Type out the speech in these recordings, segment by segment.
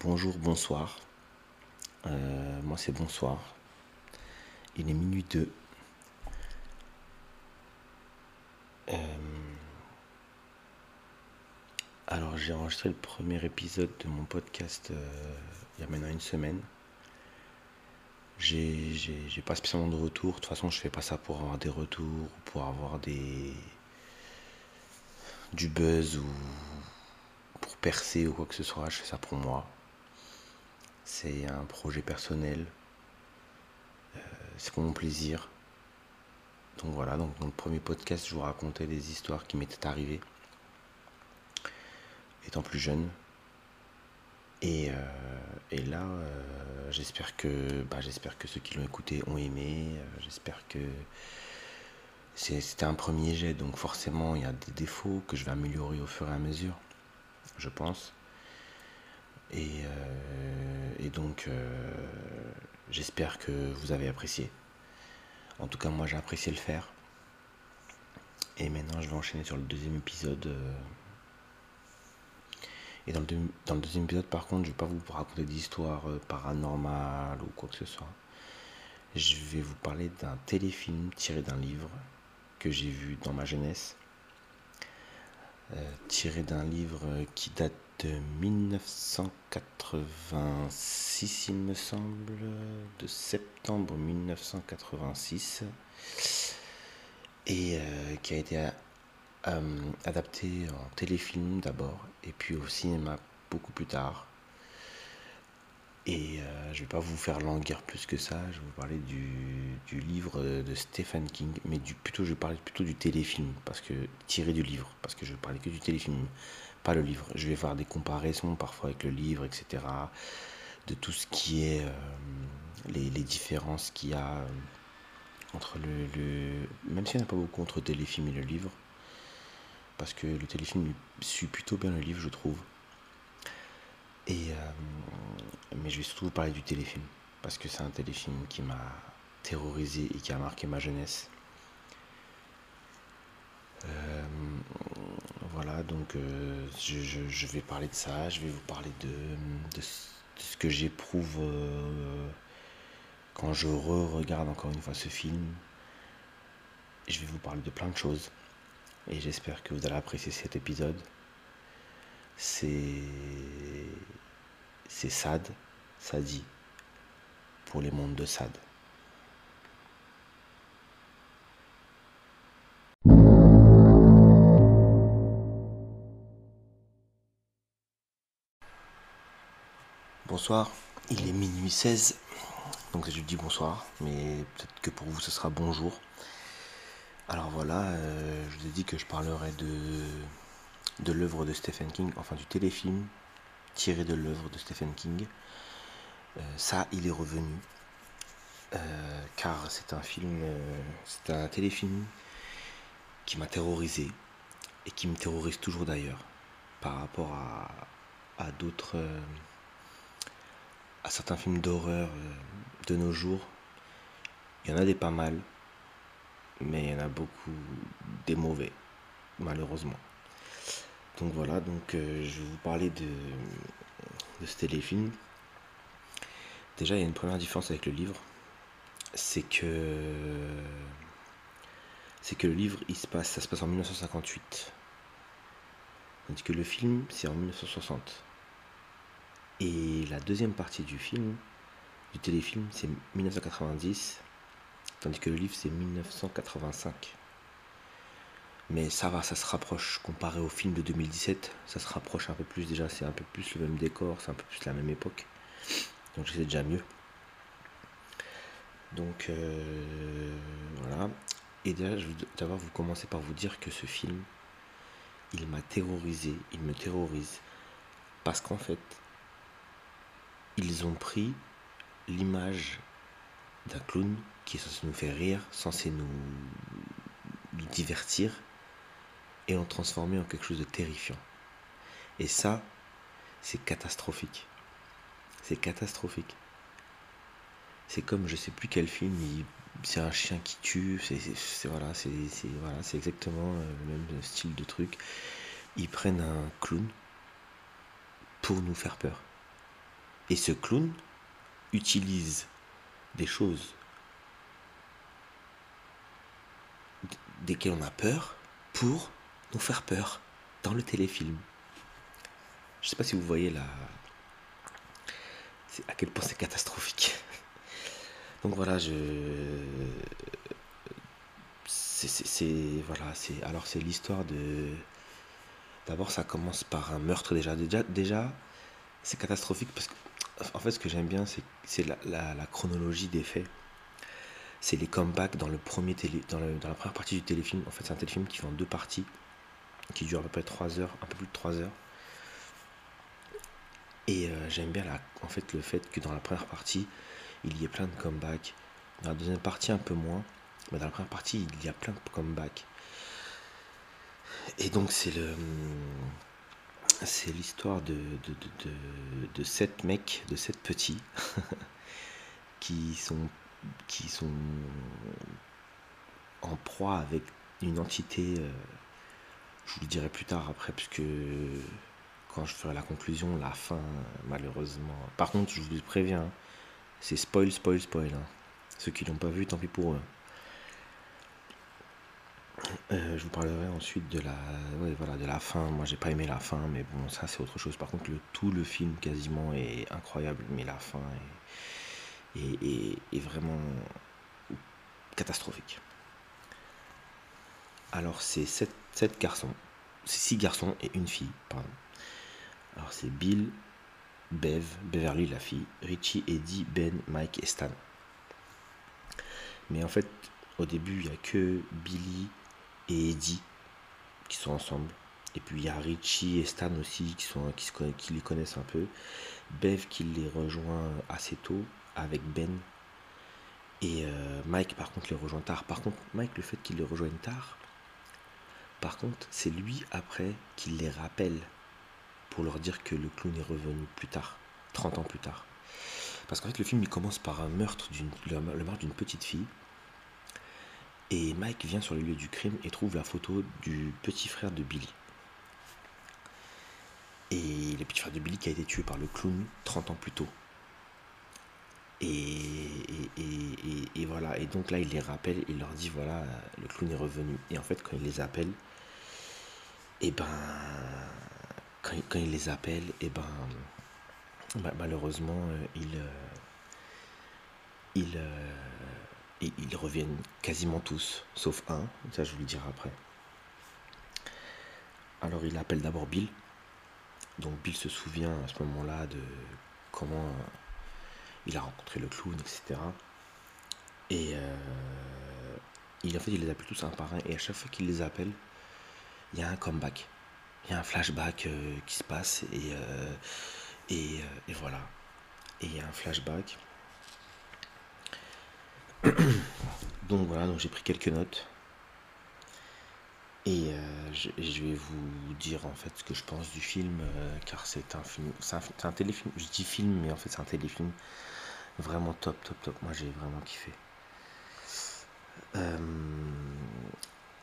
Bonjour, bonsoir. Euh, moi c'est bonsoir. Il est minuit 2. Euh, alors j'ai enregistré le premier épisode de mon podcast euh, il y a maintenant une semaine. J'ai pas spécialement de retour. De toute façon je fais pas ça pour avoir des retours, pour avoir des du buzz ou pour percer ou quoi que ce soit. Je fais ça pour moi. C'est un projet personnel. Euh, c'est pour mon plaisir. Donc voilà, donc dans le premier podcast, je vous racontais des histoires qui m'étaient arrivées étant plus jeune. Et, euh, là, euh, j'espère que, bah, j'espère que ceux qui l'ont écouté ont aimé. j'espère que c'était un premier jet, donc forcément il y a des défauts que je vais améliorer au fur et à mesure, je pense. Et, euh, donc, euh, j'espère que vous avez apprécié. En tout cas, moi, j'ai apprécié le faire. Et maintenant, je vais enchaîner sur le deuxième épisode. Euh. Et dans le, dans le deuxième épisode, par contre, je ne vais pas vous raconter d'histoires paranormales ou quoi que ce soit. Je vais vous parler d'un téléfilm tiré d'un livre que j'ai vu dans ma jeunesse. tiré d'un livre qui date de 1986, il me semble, de septembre 1986, et euh, qui a été euh, adapté en téléfilm d'abord, et puis au cinéma beaucoup plus tard. Et euh, je ne vais pas vous faire languir plus que ça, je vais vous parler du, du livre de Stephen King, mais du, plutôt je vais parler plutôt du téléfilm, parce que tiré du livre, parce que je parler que du téléfilm pas le livre. Je vais faire des comparaisons parfois avec le livre, etc. De tout ce qui est euh, les, différences qu'il y a euh, entre le, Même s'il n'y en a pas beaucoup entre le téléfilm et le livre. Parce que le téléfilm suit plutôt bien le livre, je trouve. Et, euh, mais je vais surtout vous parler du téléfilm. Parce que c'est un téléfilm qui m'a terrorisé et qui a marqué ma jeunesse. Euh, voilà, donc euh, je, vais parler de ça, je vais vous parler de, ce que j'éprouve euh, quand je re-regarde encore une fois ce film. Je vais vous parler de plein de choses et j'espère que vous allez apprécier cet épisode. C'est c'est Sad, Sadi, pour les mondes de Sad. Bonsoir, il est minuit 16, donc je dis bonsoir, mais peut-être que pour vous ce sera bonjour. Alors voilà, euh, je vous ai dit que je parlerai de, de l'œuvre de Stephen King, enfin du téléfilm tiré de l'œuvre de Stephen King. Euh, ça, il est revenu, euh, car c'est un film, c'est un téléfilm qui m'a terrorisé et qui me terrorise toujours d'ailleurs par rapport à, à d'autres à certains films d'horreur euh, de nos jours. Il y en a des pas mal, mais il y en a beaucoup des mauvais, malheureusement. Donc voilà, donc euh, je vais vous parler de, de ce téléfilm. Déjà, il y a une première différence avec le livre, c'est que c'est que le livre, il se passe, ça se passe en 1958, tandis que le film, c'est en 1960. Et la deuxième partie du film, du téléfilm, c'est 1990, tandis que le livre, c'est 1985. Mais ça va, ça se rapproche comparé au film de 2017, ça se rapproche un peu plus déjà, c'est un peu plus le même décor, c'est un peu plus la même époque. Donc c'est déjà mieux. Donc euh, voilà. Et déjà, je vais d'abord vous commencer par vous dire que ce film, il m'a terrorisé, il me terrorise. Parce qu'en fait, ils ont pris l'image d'un clown qui est censé nous faire rire, censé nous, divertir, et l'ont transformé en quelque chose de terrifiant. Et ça, c'est catastrophique. C'est catastrophique. C'est comme je sais plus quel film, c'est un chien qui tue, c'est voilà, voilà, exactement euh, le même style de truc. Ils prennent un clown pour nous faire peur Et ce clown utilise des choses desquelles on a peur pour nous faire peur dans le téléfilm. Je sais pas si vous voyez là à quel point c'est catastrophique. Donc voilà, je c'est voilà, c'est alors c'est l'histoire de d'abord ça commence par un meurtre déjà déjà déjà c'est catastrophique parce que en fait ce que j'aime bien c'est la, chronologie des faits. C'est les comebacks dans le premier télé dans, la première partie du téléfilm. En fait c'est un téléfilm qui fait en deux parties qui dure à peu près 3 heures un peu plus de 3 heures. Et euh, j'aime bien en fait le fait que dans la première partie il y ait plein de comebacks. Dans la deuxième partie un peu moins mais dans la première partie, il y a plein de comebacks. Et donc c'est le c'est l'histoire de, de, sept mecs, de sept petits, qui sont qui sont en proie avec une entité. Euh, je vous le dirai plus tard après, puisque quand je ferai la conclusion, la fin, malheureusement. Par contre, je vous préviens, c'est spoil, spoil, spoil. Hein. Ceux qui l'ont pas vu, tant pis pour eux. Euh, je vous parlerai ensuite de la, voilà, de la fin. Moi, j'ai pas aimé la fin, mais bon, ça c'est autre chose. Par contre, le, tout le film quasiment est incroyable, mais la fin est, est, vraiment catastrophique. Alors, c'est sept, sept garçons, c'est six garçons et une fille, pardon. Alors, c'est Bill, Bev, Beverly la fille, Richie, Eddie, Ben, Mike et Stan. Mais en fait, au début, il n'y a que Billy, et Eddie qui sont ensemble. Et puis il y a Richie et Stan aussi qui, sont, qui, les connaissent un peu. Bev qui les rejoint assez tôt avec Ben. Et euh, Mike par contre les rejoint tard. Par contre Mike le fait qu'il les rejoigne tard, par contre c'est lui après qui les rappelle pour leur dire que le clown est revenu plus tard, 30 ans plus tard. Parce qu'en fait le film il commence par un meurtre, le meurtre d'une petite fille et Mike vient sur le lieu du crime et trouve la photo du petit frère de Billy. Et le petit frère de Billy qui a été tué par le clown 30 ans plus tôt. Et, voilà, et donc là il les rappelle, il leur dit voilà, le clown est revenu. Et en fait quand il les appelle, et eh ben quand, il les appelle, et eh ben malheureusement euh, il, euh, il, euh, et ils reviennent quasiment tous, sauf un, ça je vous le dirai après. Alors il appelle d'abord Bill. Donc Bill se souvient à ce moment-là de comment euh, il a rencontré le clown, etc. Et euh, il, en fait, il les appelle tous un par un. Et à chaque fois qu'il les appelle, il y a un comeback. Il y a un flashback euh, qui se passe. Et, et, et voilà. Et il y a un flashback. donc voilà, donc j'ai pris quelques notes. Et euh, je, vais vous dire en fait ce que je pense du film, euh, car c'est un film, c'est un, téléfilm. Je dis film, mais en fait c'est un téléfilm vraiment top, top, top. Moi j'ai vraiment kiffé. Euh,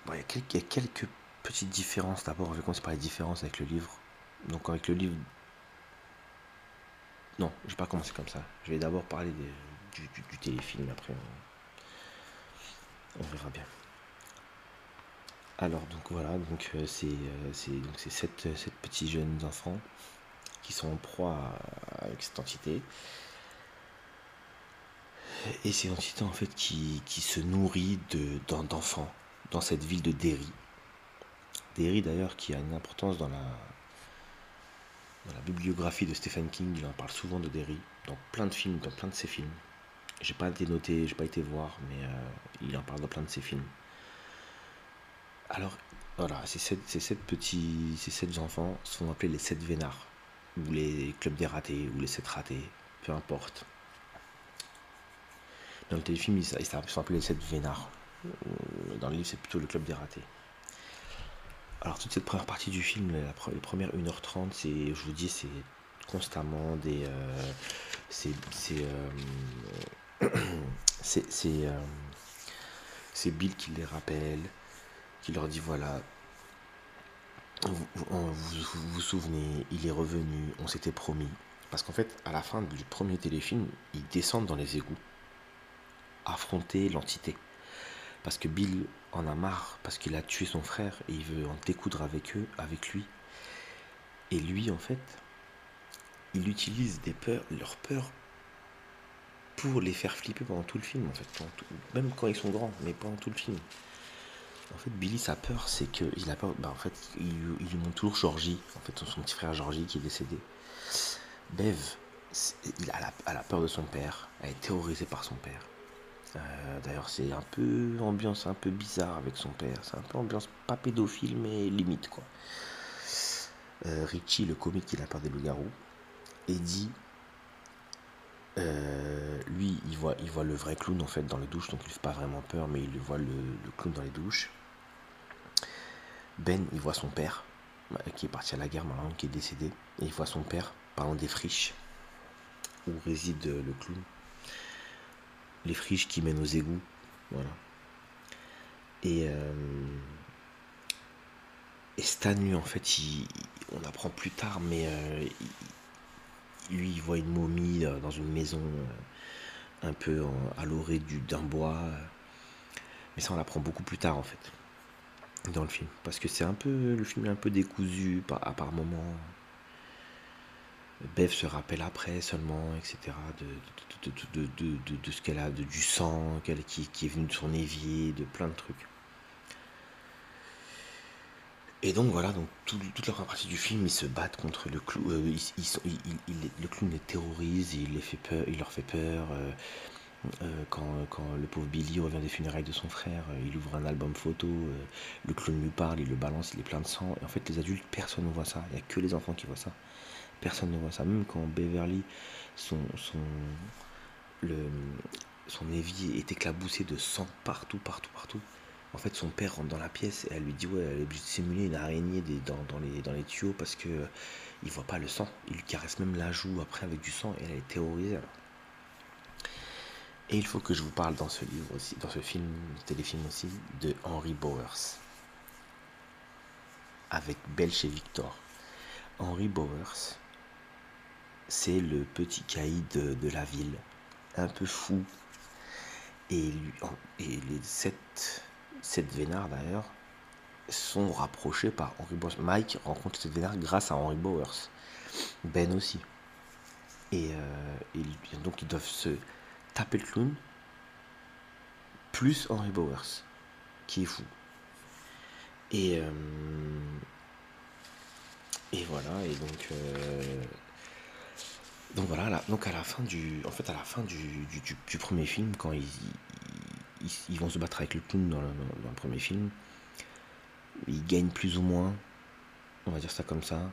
il, y a quelques, petites différences. D'abord, on va commencer par les différences avec le livre. Donc avec le livre, non, je vais pas commencer comme ça. Je vais d'abord parler du, téléfilm après. On verra bien. Alors donc voilà, donc euh, c'est euh, donc c'est sept, sept, petits jeunes enfants qui sont en proie avec cette entité. Et c'est entité en fait qui, se nourrit de, d'enfants dans cette ville de Derry. Derry d'ailleurs qui a une importance dans la, dans la bibliographie de Stephen King, il en parle souvent de Derry, dans plein de films, dans plein de ses films. J'ai pas été noté, j'ai pas été voir, mais euh, il en parle dans plein de ses films. Alors, voilà, ces sept, petits, ces sept enfants sont appelés les sept vénards, ou les clubs des ratés, ou les sept ratés, peu importe. Dans le téléfilm, ils, sont appelés les sept vénards. Euh, dans le livre, c'est plutôt le club des ratés. Alors, toute cette première partie du film, la, les premières 1h30, c'est, je vous dis, c'est constamment des. Euh, c'est. Euh, c'est Bill qui les rappelle, qui leur dit voilà, vous vous, vous souvenez, il est revenu, on s'était promis, Parce qu'en fait, à la fin du premier téléfilm, ils descendent dans les égouts, affronter l'entité. Parce que Bill en a marre, parce qu'il a tué son frère et il veut en découdre avec eux, avec lui. Et lui, en fait, il utilise des peurs, leurs peurs pour les faire flipper pendant tout le film, en fait. même quand ils sont grands, mais pendant tout le film. En fait, Billy, sa peur, c'est qu'il a peur. Bah, en fait, il, lui montre toujours Georgie, en fait, son, petit frère Georgie qui est décédé. Bev, il a la, peur de son père, elle est terrorisée par son père. Euh, d'ailleurs, c'est un peu ambiance un peu bizarre avec son père. C'est un peu ambiance pas pédophile, mais limite quoi. Euh, Richie, le comique, il a peur des loups-garous. Eddie, euh, lui, il voit, le vrai clown en fait dans les douches, donc il ne fait pas vraiment peur, mais il voit le, clown dans les douches. Ben, il voit son père, qui est parti à la guerre maintenant, qui est décédé, et il voit son père parlant des friches où réside le clown. Les friches qui mènent aux égouts, voilà. Et, euh, Stan, lui, en fait, on apprend plus tard, mais euh, lui, il voit une momie euh, dans une maison euh, un peu à l'orée d'un bois. Mais ça, on l'apprend beaucoup plus tard, en fait, dans le film. Parce que c'est un peu. Le film est un peu décousu à par moments. Bev se rappelle après seulement, etc., de, de ce qu'elle a, du sang qui, qui est venu de son évier, de plein de trucs. Et donc voilà, donc toute la première partie du film, ils se battent contre le clown. Euh, le clown les terrorise, il, les fait peur, il leur fait peur. Euh, euh, quand, le pauvre Billy revient des funérailles de son frère, il ouvre un album photo, le clown lui parle, il le balance, il est plein de sang. Et en fait, les adultes, personne ne voit ça. Il n'y a que les enfants qui voient ça. Personne ne voit ça. Même quand Beverly, son, son, le, son évier est éclaboussé de sang partout, partout, partout. En fait, son père rentre dans la pièce et elle lui dit Ouais, elle est obligée de simuler une araignée dans, les, dans les tuyaux parce que euh, il voit pas le sang. Il lui caresse même la joue après avec du sang et elle est terrorisée. Et il faut que je vous parle dans ce livre aussi, dans ce film, téléfilm aussi, de Henry Bowers. Avec Belch et Victor. Henry Bowers, c'est le petit caïd de, la ville, un peu fou. Et, lui, et les sept cette Vénard d'ailleurs sont rapprochés par Henry Bowers. Mike rencontre cette Vénard grâce à Henry Bowers. Ben aussi. Et, euh, donc ils doivent se taper le clown plus Henry Bowers, qui est fou. Et, euh, et voilà, et donc, euh, donc voilà, donc à la fin du, en fait à la fin du, du premier film, quand ils, ils, vont se battre avec le clown dans le, premier film. Ils gagnent plus ou moins, on va dire ça comme ça.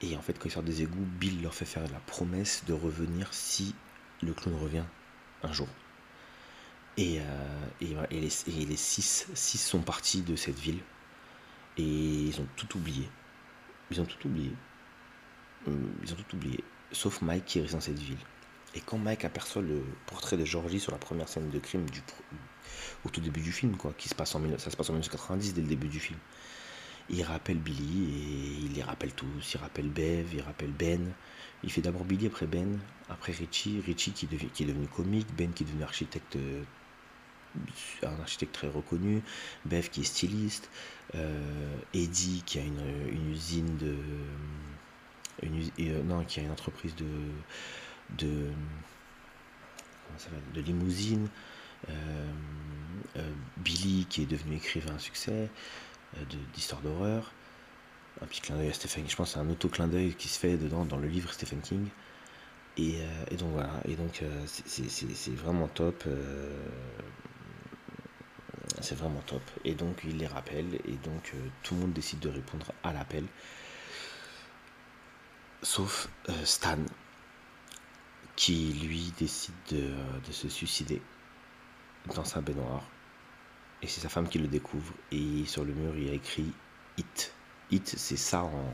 Et en fait, quand ils sortent des égouts, Bill leur fait faire la promesse de revenir si le clown revient un jour. Et, euh, et, les, six, six sont partis de cette ville. Et ils ont tout oublié. Ils ont tout oublié. Ils ont tout oublié. Sauf Mike qui reste dans cette ville. Et quand Mike aperçoit le portrait de Georgie sur la première scène de crime du, au tout début du film, quoi, qui se passe en, ça se passe en 1990 dès le début du film, il rappelle Billy et il les rappelle tous. Il rappelle Bev, il rappelle Ben. Il fait d'abord Billy, après Ben, après Richie. Richie qui, est devenu comique, Ben qui est devenu architecte, euh, un architecte très reconnu, Bev qui est styliste, euh, Eddie qui a une, usine de. Une, euh, non, qui a une entreprise de de, de limousine, euh, euh, Billy qui est devenu écrivain à succès, euh, d'histoire d'horreur, un petit clin d'œil à Stephen King, je pense c'est un auto-clin d'œil qui se fait dedans dans le livre Stephen King. Et, donc voilà, et donc c'est vraiment top. c'est vraiment top. Et donc il les rappelle, et donc tout le monde décide de répondre à l'appel. Sauf Stan, qui lui décide de, se suicider dans sa baignoire. Et c'est sa femme qui le découvre. Et sur le mur, il a écrit It. It, c'est ça en,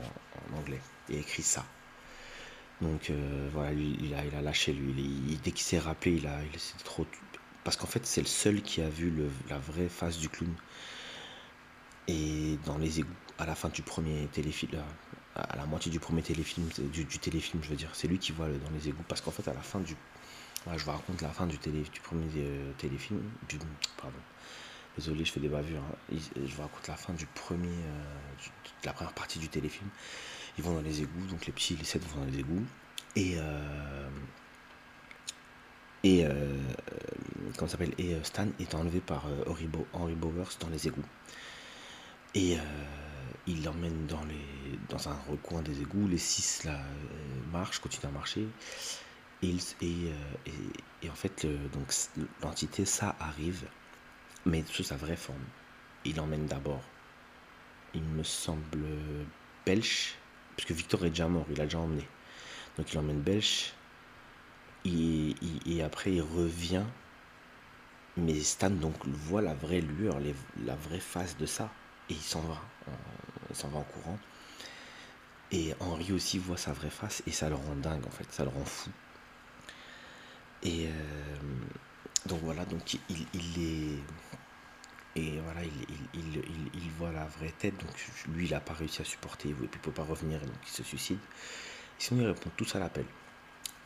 anglais. Il a écrit ça. Donc euh, voilà, il, a, il a lâché lui. dès qu'il s'est rappelé, il a, il trop. Parce qu'en fait, c'est le seul qui a vu le, la vraie face du clown. Et dans les égouts, à la fin du premier téléfilm, à la moitié du premier téléfilm, du, téléfilm, je veux dire. C'est lui qui voit dans les égouts. Parce qu'en fait, à la fin du. je vous raconte la fin du, télé, du premier euh, téléfilm. Pardon. Désolé, je fais des bavures. Hein. Je vous raconte la fin du premier. Euh, de la première partie du téléfilm. Ils vont dans les égouts. Donc les petits, les sept vont dans les égouts. Et. Euh, et. comment s'appelle? Et Stan est enlevé par Henry, Bowers dans les égouts. Et il l'emmène dans, dans un recoin des égouts. Les six là, euh, marchent, continuent à marcher. Et, et, euh, et, en fait, l'entité, ça arrive, mais sous sa vraie forme. Il l'emmène d'abord, il me semble, Belch, puisque Victor est déjà mort, il a déjà emmené. Donc il emmène Belch, et, et, après il revient. Mais Stan donc voit la vraie lueur, la vraie face de ça, et il s'en va s'en va en courant. Et Henri aussi voit sa vraie face et ça le rend dingue en fait, ça le rend fou. Et euh, donc voilà, donc il, il est. Et voilà, il, il, il, voit la vraie tête, donc lui il n'a pas réussi à supporter, et puis il ne peut pas revenir, donc il se suicide. sinon ils répondent tous à l'appel.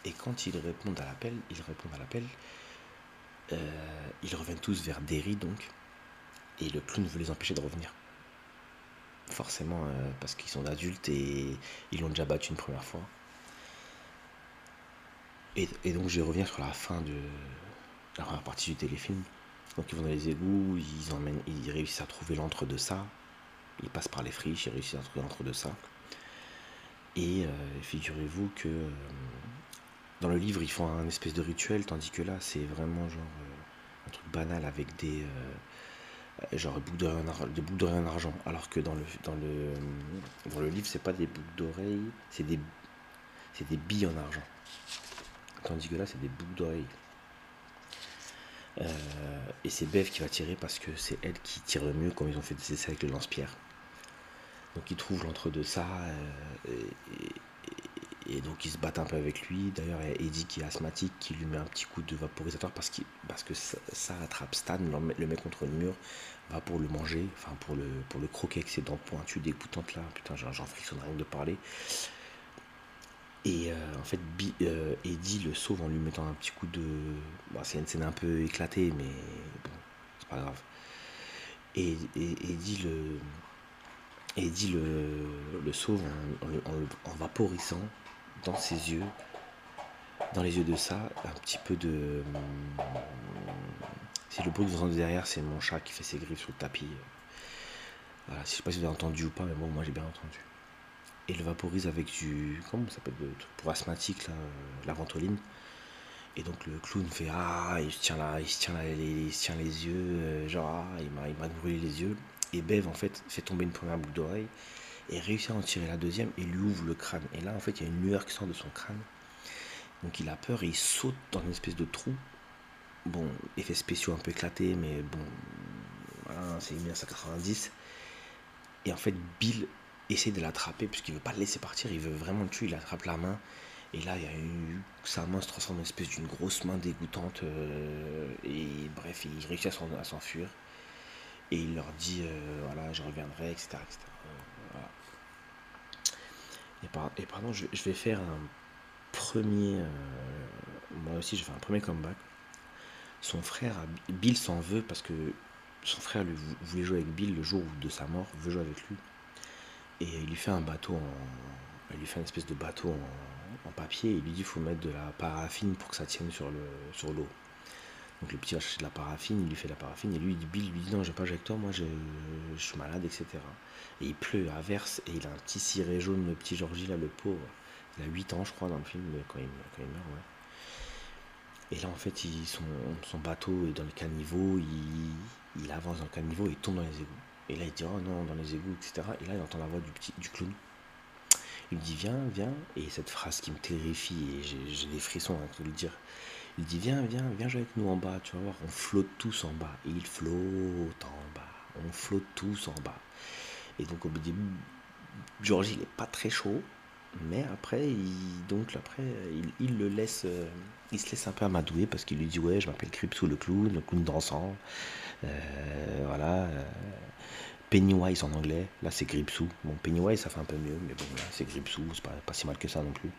Et quand ils répondent à l'appel, ils répondent à l'appel, euh, ils reviennent tous vers Derry donc, et le clown veut les empêcher de revenir forcément euh, parce qu'ils sont adultes et ils l'ont déjà battu une première fois. Et, donc je reviens sur la fin de la première partie du téléfilm. Donc ils vont dans les égouts, ils, emmènent, ils réussissent à trouver l'entre de ça. Ils passent par les friches, ils réussissent à trouver l'entre de ça. Et euh, figurez-vous que euh, dans le livre ils font un espèce de rituel, tandis que là c'est vraiment genre un truc banal avec des euh, genre des boucles d'oreilles en argent. Alors que dans le, dans le, livre, c'est pas des boucles d'oreilles, c'est des, des billes en argent. Tandis que là, c'est des boucles d'oreilles. Euh, et c'est Bev qui va tirer parce que c'est elle qui tire le mieux comme ils ont fait des essais avec le lance-pierre. Donc ils trouvent l'entre-deux ça. Euh, et, et donc ils se battent un peu avec lui. D'ailleurs, il y a Eddie qui est asthmatique qui lui met un petit coup de vaporisateur parce, parce que ça, attrape Stan, le met contre le mur, va pour le manger, enfin pour le, pour le croquer avec ses dents pointues dégoûtantes là. Putain, j'en frissonne rien de parler. Et euh, en fait, euh, Eddie le sauve en lui mettant un petit coup de. C'est une scène un peu éclatée, mais bon, c'est pas grave. Et, Eddie le. Eddie le, le sauve en, en vaporisant dans ses yeux, dans les yeux de ça, un petit peu de. C'est le bruit que vous entendez derrière, c'est mon chat qui fait ses griffes sur le tapis. Voilà, je sais pas si vous avez entendu ou pas, mais bon, moi j'ai bien entendu. Et le vaporise avec du. Comment ça s'appelle le pour asthmatique, là, la ventoline. Et donc le clown fait Ah, il se tient là, il se tient, là, il tient les yeux, euh, genre ah, il m'a brûlé les yeux. Et Bev en fait fait tomber une première boucle d'oreille et réussit à en tirer la deuxième et lui ouvre le crâne. Et là, en fait, il y a une lueur qui sort de son crâne. Donc il a peur et il saute dans une espèce de trou. Bon, effets spéciaux un peu éclatés, mais bon, voilà, c'est 1990. Et en fait, Bill essaie de l'attraper puisqu'il veut pas le laisser partir, il veut vraiment le tuer, il attrape la main. Et là, il y a eu, sa main se transforme en une espèce d'une grosse main dégoûtante. Euh, et bref, il réussit à s'enfuir. Et il leur dit, euh, voilà, je reviendrai, etc. etc. Et, pardon, je, vais faire un premier. Euh, moi aussi, je vais faire un premier comeback. Son frère, Bill s'en veut parce que son frère lui, voulait jouer avec Bill le jour de sa mort, veut jouer avec lui. Et il lui fait un bateau en. Il lui fait une espèce de bateau en, papier il lui dit il faut mettre de la paraffine pour que ça tienne sur l'eau. Donc le petit va chercher de la paraffine, il lui fait de la paraffine, et lui, Bill lui dit non, j'ai pas avec toi, moi je, suis malade, etc. Et il pleut, averse, et il a un petit ciré jaune, le petit Georgie là, le pauvre. Il a 8 ans, je crois, dans le film, quand il, quand il meurt, ouais. Et là, en fait, son, bateau est dans le caniveau, il, avance dans le caniveau, il tombe dans les égouts. Et là, il dit, oh non, dans les égouts, etc. Et là, il entend la voix du, petit, du clown. Il me dit, viens, viens. Et cette phrase qui me terrifie, et j'ai des frissons à tout le dire. Il dit viens, viens, viens jouer avec nous en bas, tu vas voir, on flotte tous en bas. Il flotte en bas, on flotte tous en bas. Et donc au début, Georgie il est pas très chaud, mais après, il, donc après, il, le laisse, euh, il se laisse un peu amadouer parce qu'il lui dit ouais, je m'appelle Cripsou le clown, le clown dansant, euh, voilà. Euh, Pennywise en anglais, là c'est Gripsou. Bon, Pennywise ça fait un peu mieux, mais bon, là c'est Gripsou, c'est pas si mal que ça non plus.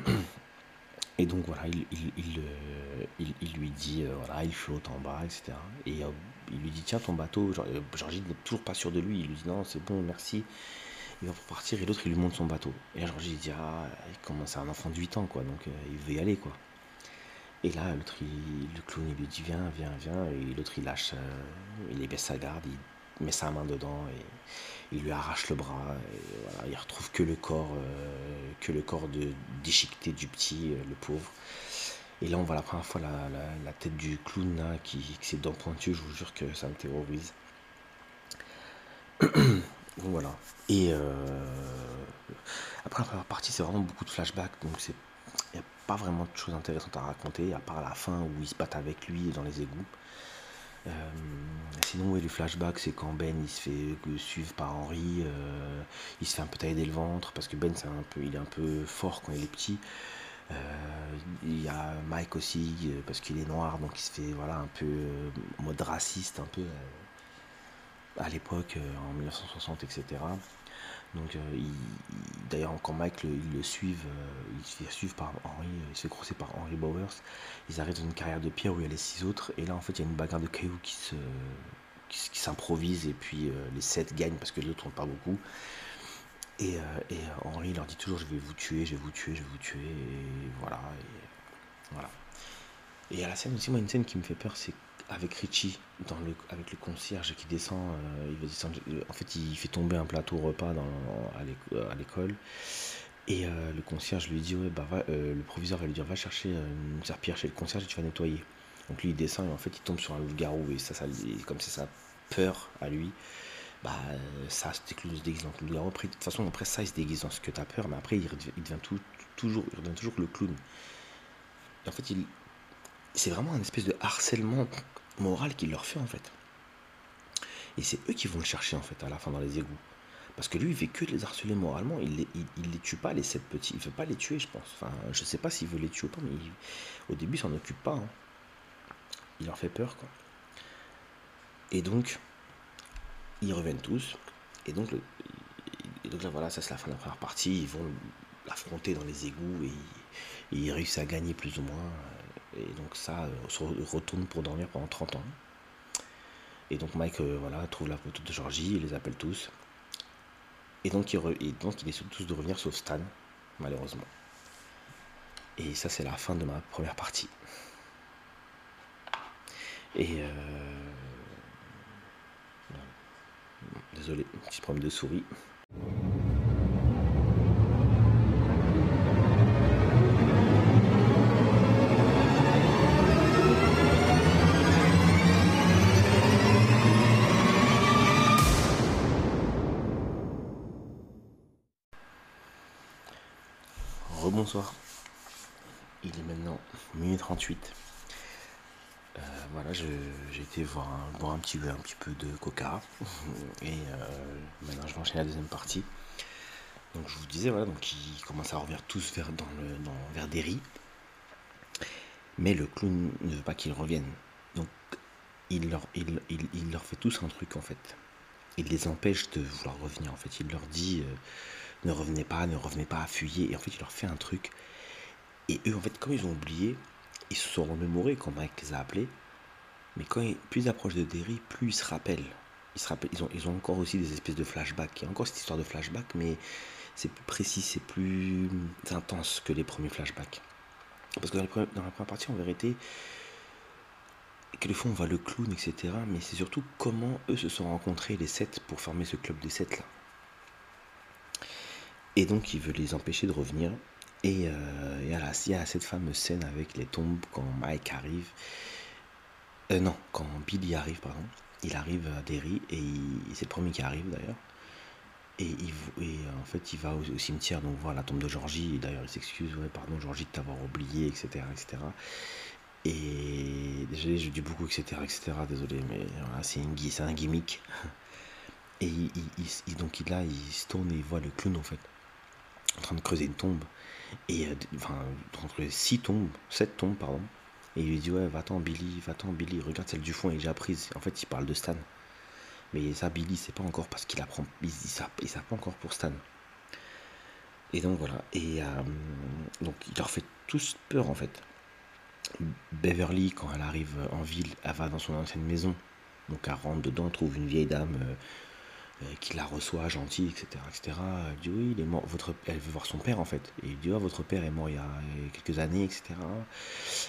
Et donc voilà, il, il, euh, lui dit, euh, voilà, il flotte en bas, etc. Et euh, il lui dit, tiens, ton bateau, Georgie n'est toujours pas sûr de lui, il lui dit, non, c'est bon, merci. Il va pour partir, et l'autre, il lui montre son bateau. Et là, Georgie, il dit, ah, il commence à un enfant de 8 ans, quoi, donc il veut y aller, quoi. Et là, l'autre, le clown, il lui dit, viens, viens, viens, et l'autre, il lâche, il baisse sa garde, il met sa main dedans, et il lui arrache le bras, et il retrouve que le corps, euh, que le corps de, déchiqueté du petit, euh, le pauvre. Et là, on voit la première fois la, tête du clown qui, qui ses dents pointues, je vous jure que ça me terrorise. voilà. Et euh, après la première partie, c'est vraiment beaucoup de flashbacks, donc c'est il n'y a pas vraiment de choses intéressantes à raconter, à part la fin où ils se battent avec lui dans les égouts. Euh, sinon, oui, le flashback, c'est quand Ben il se fait suivre par Henry, euh, il se fait un peu tailler le ventre parce que Ben, un peu, il est un peu fort quand il est petit. Euh, il y a Mike aussi parce qu'il est noir, donc il se fait voilà un peu mode raciste, un peu à l'époque en 1960, etc. Donc, euh, d'ailleurs, quand Mike ils le suivent, euh, il se fait suivre par Henry, euh, il se fait par Henry Bowers. Ils arrivent dans une carrière de pierre où il y a les six autres. Et là, en fait, il y a une bagarre de cailloux qui se s'improvise et puis les sept gagnent parce que les autres n'ont pas beaucoup. Et, et, Henry leur dit toujours je vais vous tuer, je vais vous tuer, je vais vous tuer. Et voilà. Et, voilà. Et à la scène aussi, moi, une scène qui me fait peur, c'est avec Richie, dans le, avec le concierge qui descend, euh, il descendre, euh, en fait il fait tomber un plateau repas dans, à l'école. Et euh, le concierge lui dit, ouais, bah, le proviseur va lui dire, va chercher une serpillère chez le concierge et tu vas nettoyer. Donc lui il descend et en fait il tombe sur un loup-garou et ça, ça comme c'est sa peur à lui, bah ça se déguise en loup-garou. de toute façon après ça il se déguise dans ce que tu as peur, mais après il devient, tout, toujours, il devient toujours le clown. Et en fait c'est vraiment un espèce de harcèlement moral qu'il leur fait en fait. Et c'est eux qui vont le chercher en fait à la fin dans les égouts. Parce que lui, il veut que les harceler moralement. Il les, les tue pas, les sept petits. Il veut pas les tuer, je pense. Enfin, je sais pas s'il veut les tuer ou pas, mais au début, il s'en occupe pas. Hein. Il leur fait peur, quoi. Et donc, ils reviennent tous. Et donc, là, voilà, ça c'est la fin de la première partie. Ils vont l'affronter dans les égouts et, et ils réussissent à gagner plus ou moins. Et donc ça euh, se retourne pour dormir pendant 30 ans. Et donc Mike euh, voilà, trouve la photo de Georgie, il les appelle tous. Et donc, il décide tous de revenir sauf Stan, malheureusement. Et ça c'est la fin de ma première partie. Et euh... désolé, petit problème de souris. Rebonsoir. Il est maintenant minuit 38. Euh, voilà, j'ai été voir un, boire un petit, peu de coca. Et euh, maintenant, je vais enchaîner la deuxième partie. Donc, je vous disais, voilà, donc ils commencent à revenir tous vers, dans le, Derry. Mais le clown ne veut pas qu'ils reviennent. Donc, il leur, il, il, leur fait tous un truc, en fait. Il les empêche de vouloir revenir, en fait. Il leur dit. Euh, ne revenez pas, ne revenez pas, fuyez. Et en fait, il leur fait un truc. Et eux, en fait, comme ils ont oublié, ils se sont remémorés quand Mike les a appelés. Mais quand plus ils approchent de Derry, plus ils se rappellent. Ils, se rappellent, ils, ont, ils ont encore aussi des espèces de flashbacks. Il y a encore cette histoire de flashback, mais c'est plus précis, c'est plus intense que les premiers flashbacks. Parce que dans, dans la première partie, en vérité, quelquefois on voit le clown, etc. Mais c'est surtout comment eux se sont rencontrés, les sept, pour former ce club des sept là. Et donc il veut les empêcher de revenir. Et euh, il, y a cette fameuse scène avec les tombes quand Mike arrive. Euh, non, quand Billy arrive, pardon. Il arrive à Derry et c'est le premier qui arrive d'ailleurs. Et, et en fait, il va au, cimetière, donc voir la tombe de Georgie. D'ailleurs, il s'excuse, pardon, Georgie, de t'avoir oublié, etc., etc. Et désolé, je dis beaucoup, etc., etc. Désolé, mais voilà, c'est un gimmick. Et il, donc il, là, il se tourne et il voit le clown en fait en train de creuser une tombe. Et euh, enfin, entre six tombes, sept tombes, pardon. Et il lui dit Ouais, va-t'en, Billy, va-t'en, Billy, regarde celle du fond, elle est déjà prise. En fait, il parle de Stan. Mais ça, Billy, c'est pas encore parce qu'il apprend, il, il, pas encore pour Stan. Et donc voilà, et euh, donc il leur fait tous peur en fait. Beverly, quand elle arrive en ville, elle va dans son ancienne maison, donc elle rentre dedans, trouve une vieille dame euh, qui la reçoit, gentille, etc., etc. Elle dit oui, il est mort, votre, elle veut voir son père en fait. Et il dit oh, votre père est mort il y a quelques années, etc.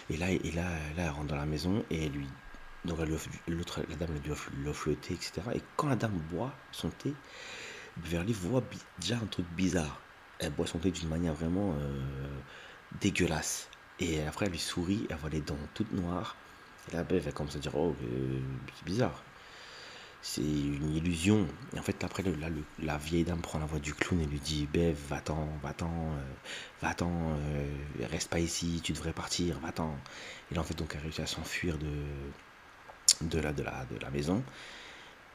Et là, et là, là, elle rentre dans la maison et elle lui donc l'autre, la dame lui offre, le thé, etc. Et quand la dame boit son thé, Beverly voit déjà un truc bizarre. Elle boit son thé d'une manière vraiment euh, dégueulasse. Et après, elle lui sourit, elle voit les dents toutes noires. Et là, elle commence à dire Oh, euh, c'est bizarre. C'est une illusion. Et en fait, après, là, la vieille dame prend la voix du clown et lui dit Bev, va-t'en, va-t'en, euh, va-t'en, reste pas ici, tu devrais partir, va-t'en. Et là, en fait, donc, elle réussit à s'enfuir de, de la, de la, de la maison.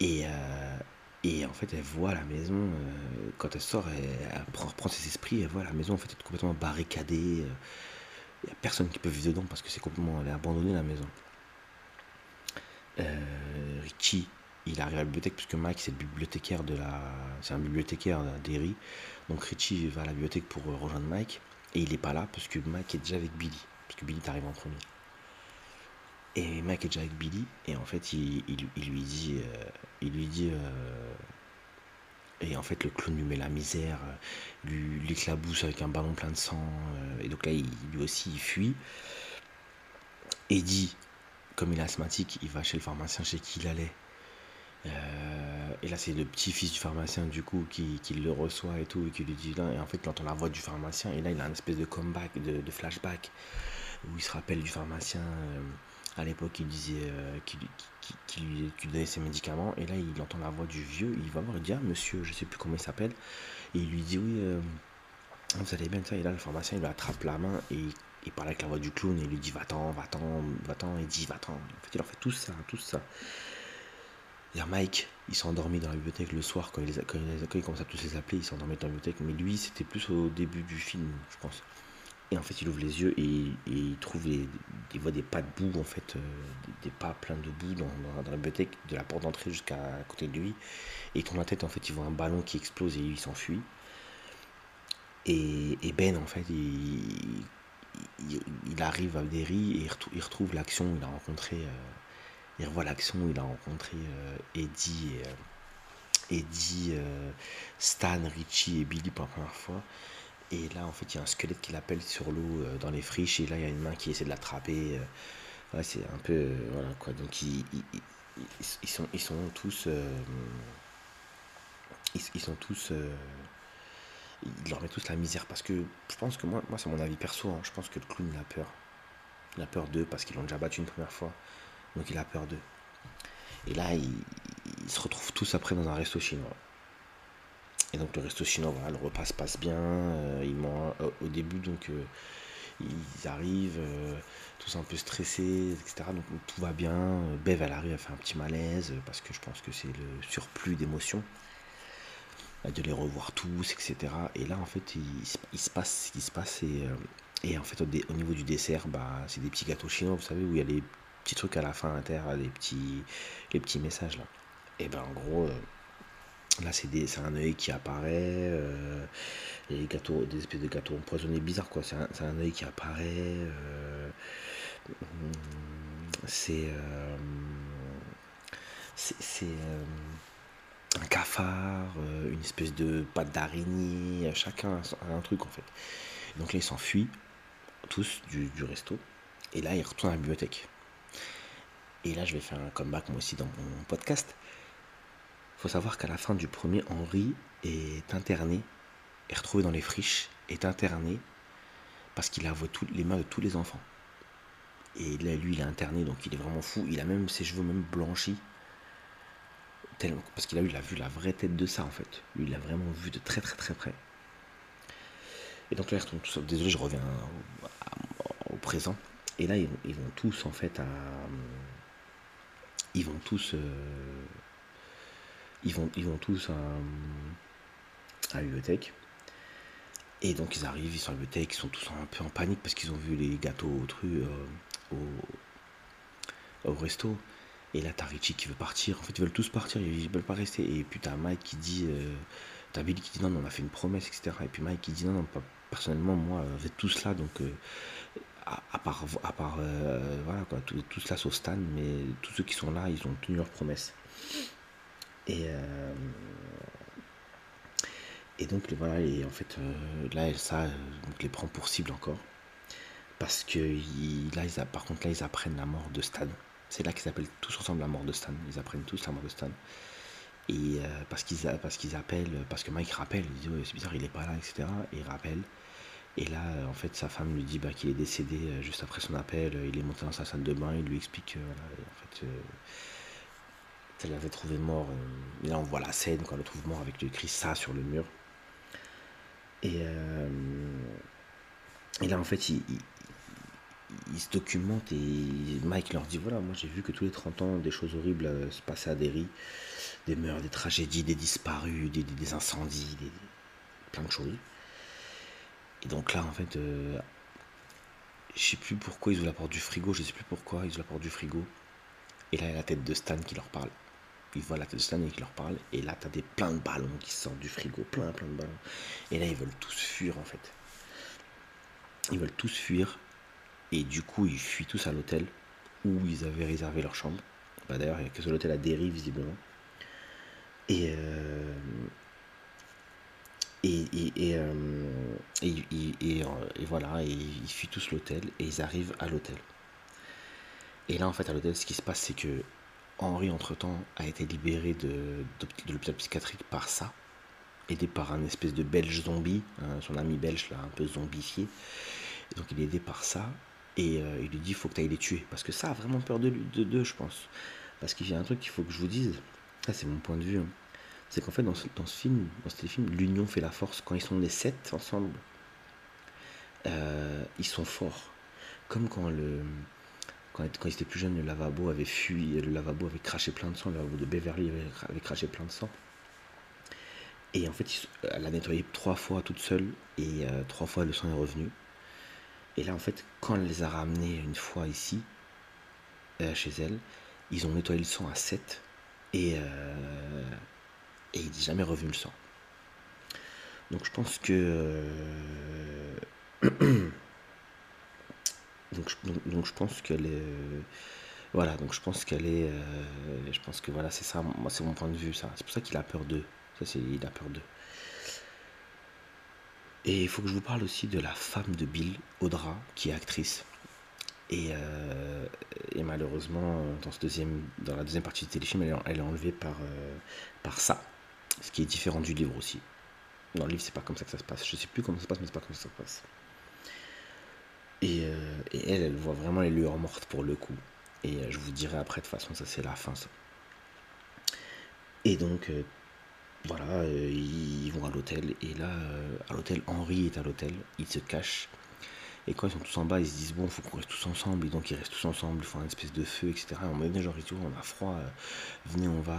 Et, euh, et en fait, elle voit la maison, euh, quand elle sort, elle, prend, ses esprits, elle voit la maison en fait être complètement barricadée. Il euh, n'y a personne qui peut vivre dedans parce que c'est complètement, elle est abandonnée la maison. Richie, il arrive à la bibliothèque puisque Mike c'est le bibliothécaire de la, c'est un bibliothécaire d'Eri. Donc Richie va à la bibliothèque pour rejoindre Mike et il n'est pas là parce que Mike est déjà avec Billy, parce que Billy arrive en premier. Et Mike est déjà avec Billy, et en fait, il, lui dit. il lui dit euh, euh, et en fait, le clown lui met la misère, lui l'éclabousse avec un ballon plein de sang. Euh, et donc là, il, lui aussi, il fuit. Et dit, comme il est asthmatique, il va chez le pharmacien chez qui il allait. Et là, c'est le petit-fils du pharmacien, du coup, qui, le reçoit et tout, et qui lui dit là. Et en fait, il entend la voix du pharmacien, et là, il a une espèce de comeback, de, flashback, où il se rappelle du pharmacien à l'époque, il disait euh, qu'il lui, donnait ses médicaments. Et là, il entend la voix du vieux. Il va voir, il dit Ah, monsieur, je sais plus comment il s'appelle. Et il lui dit Oui, euh, vous allez bien, ça. Et là, le pharmacien, il lui attrape la main et il parle avec la voix du clown. Et il lui dit Va-t'en, va-t'en, va-t'en. Il dit Va-t'en. En fait, il leur fait tout ça, tout ça. Il Mike, il s'est endormi dans la bibliothèque le soir quand il, quand il, commence à tous les appeler, il s'est endormi dans la bibliothèque. Mais lui, c'était plus au début du film, je pense. Et en fait, il ouvre les yeux et, il trouve il voit des pas de boue, en fait, euh, des, pas pleins de boue dans, la bibliothèque, de la porte d'entrée jusqu'à côté de lui. Et tourne la tête, en fait, il voit un ballon qui explose et il s'enfuit. Et, Ben, en fait, il, arrive à Derry et il retrouve l'action il a rencontré. Euh, il revoit l'action il a rencontré euh, Eddie, Eddie Stan, Richie et Billy pour la première fois. Et là, en fait, il y a un squelette qui l'appelle sur l'eau euh, dans les friches. Et là, il y a une main qui essaie de l'attraper. Euh. ouais, c'est un peu. Euh, voilà quoi. Donc, ils, ils, sont, ils sont tous. ils, sont tous. ils leur mettent tous la misère. Parce que je pense que moi, moi c'est mon avis perso. Hein, je pense que le clown, il a peur. Il a peur d'eux parce qu'ils l'ont déjà battu une première fois. Donc, il a peur d'eux. Et là, ils, se retrouvent tous après dans un resto chinois. Et donc le resto chinois, voilà, le repas se passe bien. Euh, ils euh, au début, donc euh, ils arrivent, tous un peu stressés, etc. Donc tout va bien. Bev, elle arrive à faire un petit malaise parce que je pense que c'est le surplus d'émotions de les revoir tous, etc. Et là, en fait, il, se passe ce qui se passe. Et, en fait, au, niveau du dessert, bah, c'est des petits gâteaux chinois, vous savez, où il y a les petits trucs à la fin terre, les petits, les petits messages là. Et ben en gros, Là, c'est un œil qui apparaît. Euh, les gâteaux, des espèces de gâteaux empoisonnés bizarres, quoi. C'est un, œil qui apparaît. Euh, c'est. Euh, c'est. un cafard, une espèce de pâte d'araignée. Chacun a un truc, en fait. Donc là, ils s'enfuient, tous, du, du resto. Et là, ils retournent à la bibliothèque. Et là, je vais faire un comeback, moi aussi, dans mon podcast faut savoir qu'à la fin du premier, Henri est interné, est retrouvé dans les friches, est interné parce qu'il a toutes les mains de tous les enfants. Et là, lui, il est interné, donc il est vraiment fou. Il a même ses cheveux même blanchis. Tellement, parce qu'il a il a vu la vraie tête de ça, en fait. Lui, il l'a vraiment vu de très très très près. Et donc là, ils retournent tous. Désolé, je reviens au, présent. Et là, ils, vont tous, en fait, à. Ils vont tous. Euh, ils vont, ils vont tous à, à la bibliothèque. Et donc ils arrivent, ils sont à la bibliothèque, ils sont tous un peu en panique parce qu'ils ont vu les gâteaux au, tru, euh, au, resto. Et là, t'as Richie qui veut partir. En fait, ils veulent tous partir, ils veulent pas rester. Et puis t'as Mike qui dit, euh, t'as Bill qui dit non, non, on a fait une promesse, etc. Et puis Mike qui dit non, non, pas, personnellement, moi, vous êtes tous là, donc euh, à, part, à part euh, voilà quoi, tous, tous là sauf Stan, mais tous ceux qui sont là, ils ont tenu leur promesse. Et et donc voilà, et en fait là, Elsa donc, les prend pour cible encore. Parce que là, ils par contre, là, ils apprennent la mort de Stan. C'est là qu'ils appellent tous ensemble la mort de Stan. Ils apprennent tous la mort de Stan. Et euh, parce qu'ils parce qu'ils appellent, parce que Mike rappelle, il dit c'est bizarre, il est pas là, etc. Et il rappelle. Et là, euh, en fait, sa femme lui dit bah, qu'il est décédé euh, juste après son appel. Il est monté dans sa salle de bain. Il lui explique que en fait, elle l'avait trouvé mort. et là, on voit la scène quand le trouve mort avec écrit ça sur le mur. Et, là, en fait, il, se documentent et Mike leur dit voilà, moi j'ai vu que tous les 30 ans, des choses horribles euh, se passaient à Derry. Des meurtres, des tragédies, des disparus, des, incendies, des, plein de choses. Et donc là, en fait, euh, je sais plus pourquoi ils ouvrent la porte du frigo, je sais plus pourquoi ils ouvrent la porte du frigo. Et là, il y a la tête de Stan qui leur parle. Ils voient la tête de Stan et qui leur parle. Et là, tu as des plein de ballons qui sortent du frigo, plein, plein de ballons. Et là, ils veulent tous fuir, en fait. Ils veulent tous fuir. Et du coup, ils fuient tous à l'hôtel où ils avaient réservé leur chambre. Bah, D'ailleurs, il n'y a que sur l'hôtel à dérive, visiblement. Et, euh, et, et, euh, et, voilà, et ils fuient tous l'hôtel et ils arrivent à l'hôtel. Et là, en fait, à l'hôtel, ce qui se passe, c'est que Henri, entre-temps, a été libéré de, de, l'hôpital psychiatrique par ça, aidé par un espèce de belge zombie, hein, son ami belge, là, un peu zombifié. donc, il est aidé par ça. Et euh, il lui dit, il faut que tu ailles les tuer. Parce que ça a vraiment peur de lui, de deux, je pense. Parce qu'il y a un truc qu'il faut que je vous dise. Ça, c'est mon point de vue. Hein. C'est qu'en fait, dans ce, dans ce, film, dans ce téléfilm, l'union fait la force. Quand ils sont les sept ensemble, euh, ils sont forts. Comme quand le. Quand, quand ils étaient plus jeunes, le lavabo avait fui, le lavabo avait craché plein de sang, le lavabo de Beverly avait, craché plein de sang. Et en fait, elle a nettoyé trois fois toute seule, et euh, trois fois le sang est revenu. Et là, en fait, quand elle les a ramenés une fois ici, euh, chez elle, ils ont nettoyé le sang à 7 et, euh, et il n'est jamais revenu le sang. Donc je pense que... Euh, donc, je pense qu'elle est... Voilà, donc je pense qu'elle est... je pense que voilà, c'est ça, moi c'est mon point de vue, ça. C'est pour ça qu'il a peur d'eux. Ça, c'est, il a peur d'eux. Et il faut que je vous parle aussi de la femme de Bill, Audra, qui est actrice. Et, euh, malheureusement, dans, ce deuxième, dans la deuxième partie du téléfilm, elle, est enlevée par, euh, par ça. Ce qui est différent du livre aussi. Dans le livre, c'est pas comme ça que ça se passe. Je sais plus comment ça se passe, mais c'est pas comme ça que ça se passe. Et, euh, elle, elle voit vraiment les lueurs mortes pour le coup. Et je vous dirai après, de toute façon, ça c'est la fin. Ça. Et donc, voilà, euh, ils vont à l'hôtel et là, euh, à l'hôtel, Henri est à l'hôtel, il se cache. Et quand ils sont tous en bas, ils se disent bon, faut qu'on reste tous ensemble. Et donc ils restent tous ensemble, ils font une espèce de feu, etc. On me dit genre tout, on a froid. Euh, venez, on va,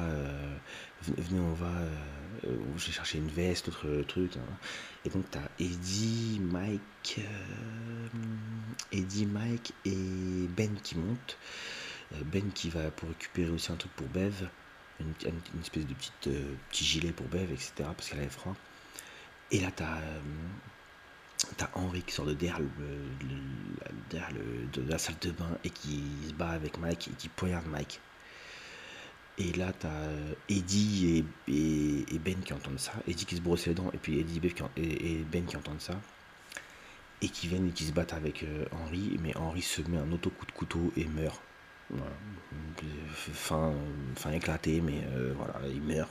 venez, on va. J'ai cherché une veste, autre truc. Hein. Et donc t'as Eddie, Mike, Eddie, Mike et Ben qui montent. Ben qui va pour récupérer aussi un truc pour Bev une, espèce de petite, euh, petit gilet pour Bev, etc. parce qu'elle avait froid. Et là, t'as as Henri qui sort de derrière, de la salle de bain et qui se bat avec Mike et qui poignarde Mike. Et là, t'as euh, Eddie et, et, Ben qui entendent ça. Eddie qui se brosse les dents et puis Eddie et, Ben qui entendent ça. Et qui viennent et qui se battent avec euh, Henri. Mais Henri se met un auto-coup de couteau et meurt. Fin, fin éclaté, mais euh, voilà, il meurt.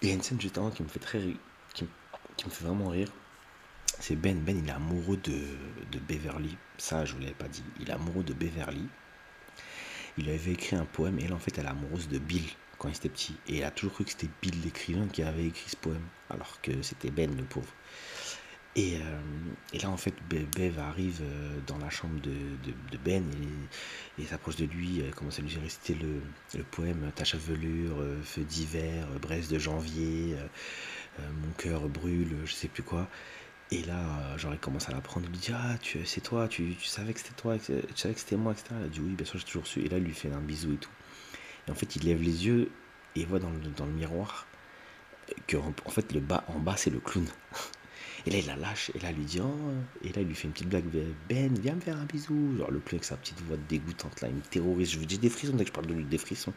Il y a une scène justement qui me fait très qui, me fait vraiment rire. C'est Ben. Ben, il est amoureux de, de Beverly. Ça, je vous l'avais pas dit. Il est amoureux de Beverly. Il avait écrit un poème et elle, en fait, elle est amoureuse de Bill quand il était petit. Et elle a toujours cru que c'était Bill l'écrivain qui avait écrit ce poème, alors que c'était Ben le pauvre. Euh, et, là, en fait, Bev arrive euh, dans la chambre de, Ben et, s'approche de lui, elle commence à lui réciter le, le poème Ta chevelure, euh, feu d'hiver, braise de janvier, mon cœur brûle, je sais plus quoi. Et là, euh, genre, il commence à la prendre, il lui dit Ah, tu, c'est toi, tu, savais que c'était toi, tu savais que c'était moi, etc. Elle a dit Oui, bien sûr, j'ai toujours su. Et là, il lui fait un bisou et tout. Et en fait, il lève les yeux et il voit dans le, miroir que, en fait, le bas, en bas, c'est le clown. Et là, il la lâche, et là, il lui dit, oh, et là, il lui fait une petite blague, Ben, viens me faire un bisou. Genre, le clown avec sa petite voix dégoûtante, là, il me terrorise. Je vous dis des frissons dès que je parle de lui, des frissons.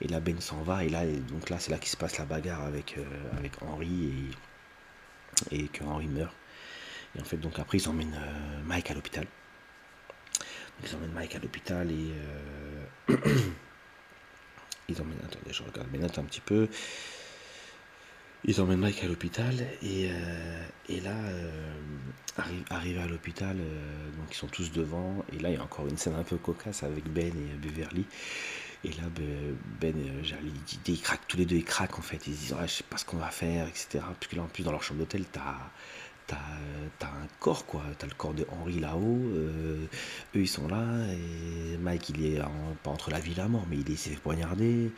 Et là, Ben s'en va, et là, donc là, c'est là qu'il se passe la bagarre avec, euh, avec Henri, et, et que Henri meurt. Et en fait, donc après, ils emmènent euh, Mike à l'hôpital. Ils emmènent Mike à l'hôpital, et. Euh, ils emmènent. Attendez, je regarde mes notes un petit peu. Ils emmènent Mike à l'hôpital et, euh, et là, euh, arrivé à l'hôpital, donc ils sont tous devant et là il y a encore une scène un peu cocasse avec Ben et Beverly. Et là Ben et Jarly, ils, craquent, tous les deux ils craquent en fait, ils se disent je sais pas ce qu'on va faire, etc. Parce que là en plus dans leur chambre d'hôtel, t'as t'as un corps quoi, t'as le corps de Henri là-haut, eux ils sont là et Mike il est pas entre la vie et la mort mais il est s'est poignardé.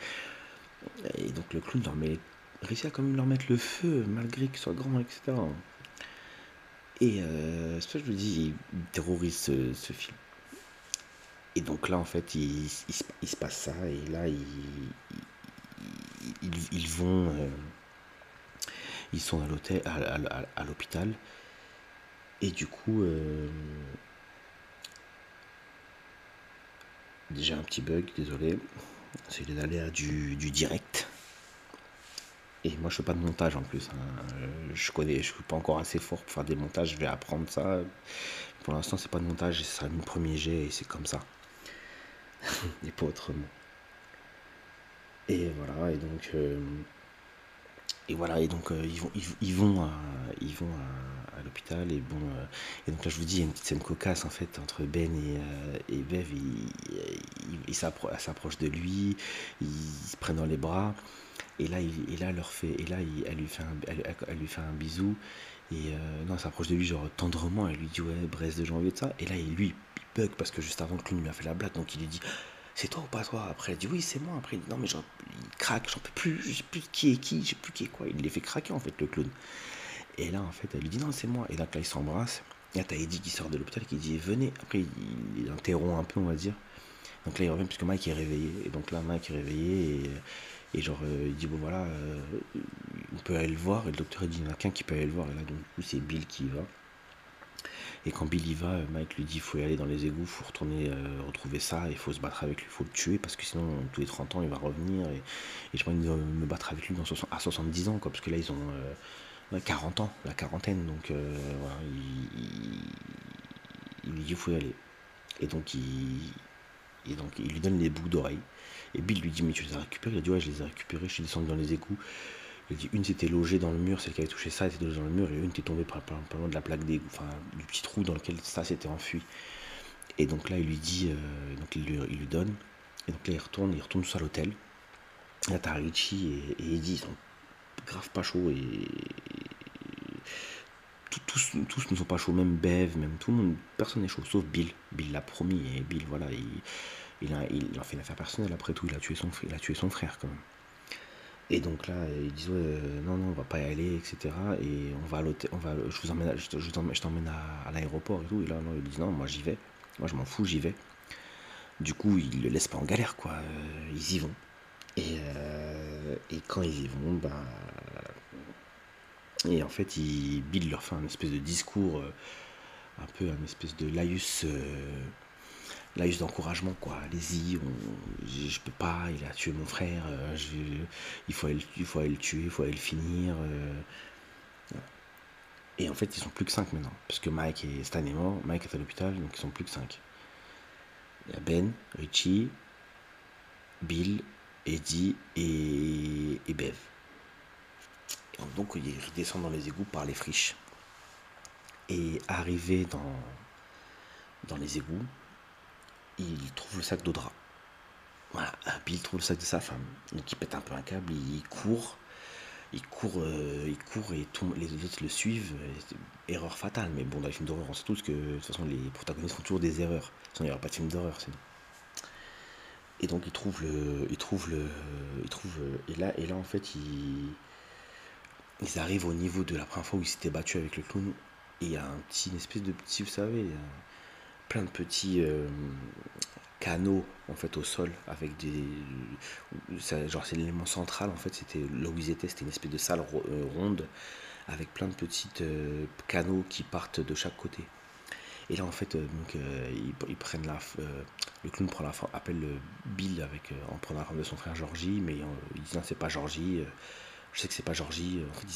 Et donc le clown leur met réussi à quand même leur mettre le feu, malgré qu'ils soient grands, etc. Et euh, ça je me dis, il terrorise ce, film. Et donc là, en fait, il, se passe ça, et là, ils, ils, vont. Euh, ils sont à l'hôtel, à, l'hôpital. Et du coup, euh, déjà un petit bug, désolé. C'est les aléas du, direct. Et moi, je fais pas de montage en plus. Hein. Je connais, je suis pas encore assez fort pour faire des montages. Je vais apprendre ça. Pour l'instant, c'est pas de montage. Ce sera mon premier jet et c'est comme ça. et pas autrement. Et voilà. Et donc, euh, et voilà. Et donc, euh, ils vont, ils, vont, à, ils vont à, l'hôpital et bon. Euh, et donc là, je vous dis, il y a une petite scène cocasse en fait entre Ben et, et Bev. Ils s'approchent de lui. Ils se prennent dans les bras. Et là, et là, leur fait, et là, elle lui fait un, elle, lui fait un bisou. Et non, elle s'approche de lui, genre tendrement. Elle lui dit, ouais, Brest de janvier, de ça. Et là, il, lui, bug parce que juste avant, que lui a fait la blague. Donc, il lui dit, c'est toi ou pas toi? Après, elle dit, oui, c'est moi. Après, il dit, non, mais genre, il craque, j'en peux plus, je sais plus qui est qui, je sais plus qui est quoi. Il les fait craquer, en fait, le clown. Et là, en fait, elle lui dit, non, c'est moi. Et donc là, ils s'embrassent. Là, t'as Eddie qui sort de l'hôpital qui dit, venez. Après, il, il interrompt un peu, on va dire. Donc là, il revient puisque Mike est réveillé. Et donc là, Mike est réveillé et et genre, euh, il dit, bon voilà, euh, on peut aller le voir. Et le docteur il dit, il n'y en a qu'un qui peut aller le voir. Et là, donc, du coup, c'est Bill qui va. Et quand Bill y va, euh, Mike lui dit, faut y aller dans les égouts, faut retourner retrouver ça, il faut se battre avec lui, faut le tuer, parce que sinon, tous les 30 ans, il va revenir. Et, je pense me battre avec lui dans à 70 ans, parce que là, ils ont 40 ans, la quarantaine. Donc, voilà, il, lui dit, il faut y aller. Et donc, il, lui donne les boucles d'oreilles. Et Bill lui dit Mais tu les as récupérés Il a dit Ouais, je les ai récupérés, je suis descendu dans les égouts. Il dit Une s'était logée dans le mur, celle qui avait touché ça était logée dans le mur, et une était tombée par, loin de la plaque d'égout, enfin du petit trou dans lequel ça s'était enfui. Et donc là, il lui dit euh, donc il lui, donne. Et donc là, il retourne, il retourne tous à l'hôtel. Là, t'as Richie et, et, Eddie, ils sont grave pas chauds et. tous, ne sont pas chauds, même Bev, même tout le monde, personne n'est chaud, sauf Bill. Bill l'a promis, et Bill, voilà, il, il fait une affaire personnelle après tout, il a tué son, il a tué son frère quand même. Et donc là, ils disent euh, non, non, on va pas y aller, etc. Et on va à on va, je vous emmène, je, t'emmène à, l'aéroport et tout. Et là, non, ils disent non, moi j'y vais, moi je m'en fous, j'y vais. Du coup, ils le laissent pas en galère, quoi. Euh, ils y vont. Et, euh, et quand ils y vont, bah. Et en fait, il, Bill leur fait un espèce de discours, un peu un espèce de laïus là juste d'encouragement quoi. Allez-y je, peux pas il a tué mon frère euh, il faut aller, le tuer il faut aller le finir euh. et en fait ils sont plus que 5 maintenant parce que Mike et Stan est mort Mike est à l'hôpital donc ils sont plus que 5 il y a Ben Richie Bill Eddie et, Bev. Donc ils descendent dans les égouts par les friches. Et arrivé dans les égouts il trouve le sac de drap. Voilà, puis il trouve le sac de sa femme. Donc il pète un peu un câble, il court, il court, euh, il court et tout, les autres le suivent. Erreur fatale, mais bon, dans les films d'horreur, on sait tous que de toute façon les protagonistes font toujours des erreurs. Sinon il n'y aura pas de film d'horreur, sinon. Et donc il trouve le, il trouve le, il trouve, et là, et là en fait il, ils arrivent au niveau de la première fois où ils s'étaient battus avec le clown. Et il y a un petit, une espèce de petit, vous savez, plein de petits euh, canaux en fait au sol avec des genre c'est l'élément central en fait c'était là où ils étaient c'était une espèce de salle euh, ronde avec plein de petites euh, canaux qui partent de chaque côté. Et là en fait donc ils, prennent la le clown prend la appelle Bill avec en prenant la forme de son frère Georgie mais il dit non c'est pas Georgie je sais que c'est pas Georgie. Fait,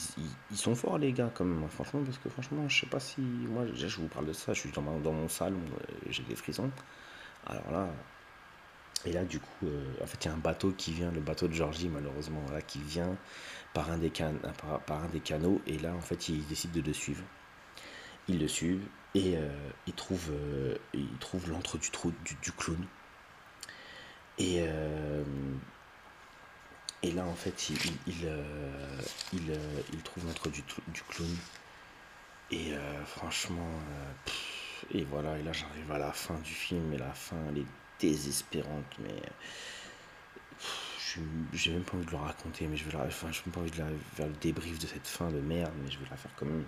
ils, sont forts, les gars, quand même. Franchement, parce que franchement, je sais pas si. Moi, je vous parle de ça. Je suis dans, mon salon, euh, j'ai des frissons. Alors là. Et là, du coup, euh, en fait, il y a un bateau qui vient, le bateau de Georgie, malheureusement, là, qui vient par un des, can par, un des canaux. Et là, en fait, ils décident de le suivre. Ils le suivent et euh, ils trouvent l'entre du trou du, du clown. Et et là, en fait, il, il, euh, il, euh, il trouve l'entre du, du clown. Et euh, franchement, et voilà, et là j'arrive à la fin du film, et la fin elle est désespérante, mais j'ai même pas envie de le raconter, mais je vais la, enfin, j'ai même pas envie de la, faire le débrief de cette fin de merde, mais je vais la faire quand même.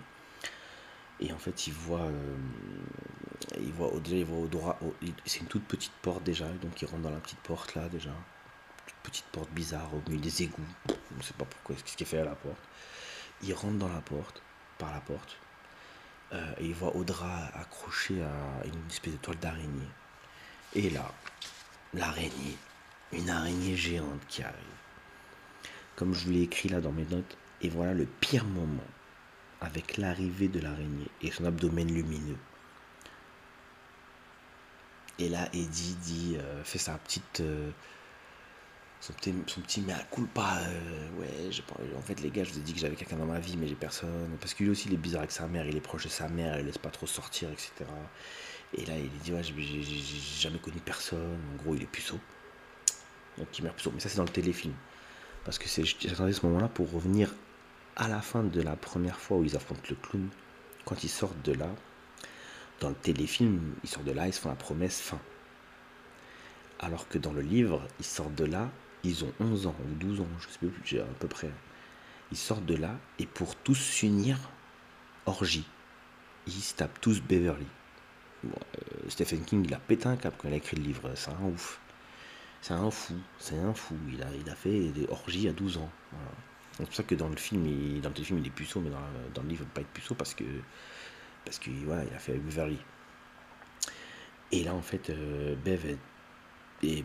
Et en fait, il voit, il voit au-delà, il voit au droit, c'est une toute petite porte déjà, donc il rentre dans la petite porte là déjà petite porte bizarre au milieu des égouts. Je ne sais pas pourquoi, ce qui est fait à la porte. Il rentre dans la porte, par la porte, euh, et il voit Audra accroché à une espèce de toile d'araignée. Et là, l'araignée, une araignée géante qui arrive. Comme je vous l'ai écrit là dans mes notes, et voilà le pire moment, avec l'arrivée de l'araignée et son abdomen lumineux. Et là, Eddie dit, euh, fait sa petite, euh, son petit, son petit mais coule pas euh, ouais en fait les gars je vous ai dit que j'avais quelqu'un dans ma vie mais j'ai personne. Parce que lui aussi il est bizarre avec sa mère il est proche de sa mère il laisse pas trop sortir etc et là il dit ouais j'ai jamais connu personne. En gros il est puceau. Donc il meurt puceau. Mais ça c'est dans le téléfilm. Parce que j'attendais ce moment là pour revenir à la fin de la première fois où ils affrontent le clown. Quand ils sortent de là dans le téléfilm ils sortent de là ils se font la promesse fin. Alors que dans le livre ils sortent de là ils ont 11 ans ou 12 ans, je sais plus, à peu près. Ils sortent de là et pour tous s'unir, orgie. Ils se tapent tous Beverly. Euh, Stephen King, il a pété un cap quand il a écrit le livre. C'est un ouf. C'est un fou. C'est un fou. Il a, il a fait des orgies à 12 ans. C'est pour ça que dans le film, il, dans le film, il est puceau, mais dans, le livre, il ne peut pas être puceau parce que parce que voilà, a fait Beverly. Et là, en fait, euh, et,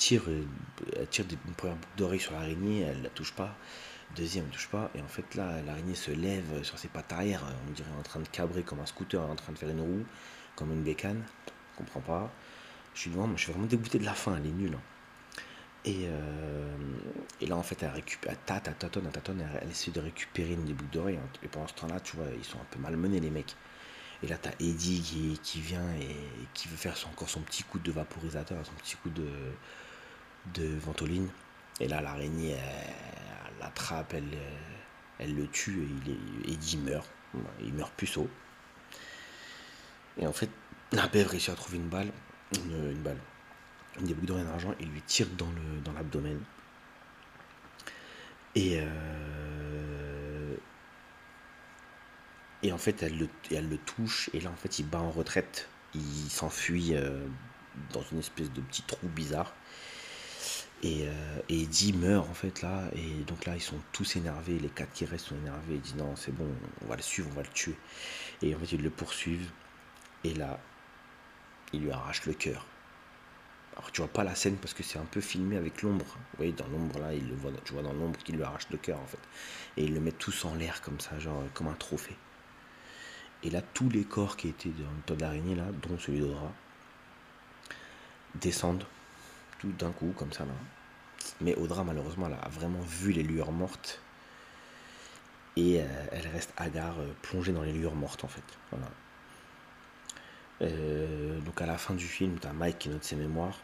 tire, elle tire une première boucle d'oreille sur l'araignée, elle la touche pas. Deuxième, elle touche pas. Et en fait, là, l'araignée se lève sur ses pattes arrière. On dirait en train de cabrer comme un scooter, en train de faire une roue, comme une bécane. Je comprends pas. Je suis, vraiment, je suis vraiment dégoûté de la fin, elle est nulle. Hein. Et, euh, et, là, en fait, elle récupère, elle tâte, elle tâtonne, elle tâtonne, elle, essaie de récupérer une des boucles d'oreilles. Hein. Et pendant ce temps-là, tu vois, ils sont un peu malmenés, les mecs. Et là, t'as Eddie qui, qui, vient et qui veut faire encore son petit coup de vaporisateur, son petit coup de, de Ventoline. Et là, l'araignée, elle, l'attrape, elle, le tue et il, est, meurt. Il meurt puceau. Et en fait, la bève réussit à trouver une balle, une, balle, une des boucles d'oreilles d'argent, et lui tire dans, le, dans l'abdomen. Et, euh, et en fait, elle le, elle le touche, et là, en fait, il bat en retraite. Il s'enfuit euh, dans une espèce de petit trou bizarre. Et, euh, et Eddie meurt en fait là, et donc là ils sont tous énervés, les quatre qui restent sont énervés, ils disent non c'est bon, on va le suivre, on va le tuer. Et en fait ils le poursuivent, et là il lui arrache le cœur. Alors tu vois pas la scène parce que c'est un peu filmé avec l'ombre. Vous voyez dans l'ombre là, il le voit, tu vois dans l'ombre qu'il lui arrache le cœur en fait. Et ils le mettent tous en l'air comme ça, genre comme un trophée. Et là tous les corps qui étaient dans le tas d'araignée là, dont celui d'Audra, descendent tout d'un coup, comme ça là. Mais Audra, malheureusement, elle a vraiment vu les lueurs mortes. Et euh, elle reste hagard, euh, plongée dans les lueurs mortes, en fait. Voilà. Euh, donc à la fin du film, tu as Mike qui note ses mémoires.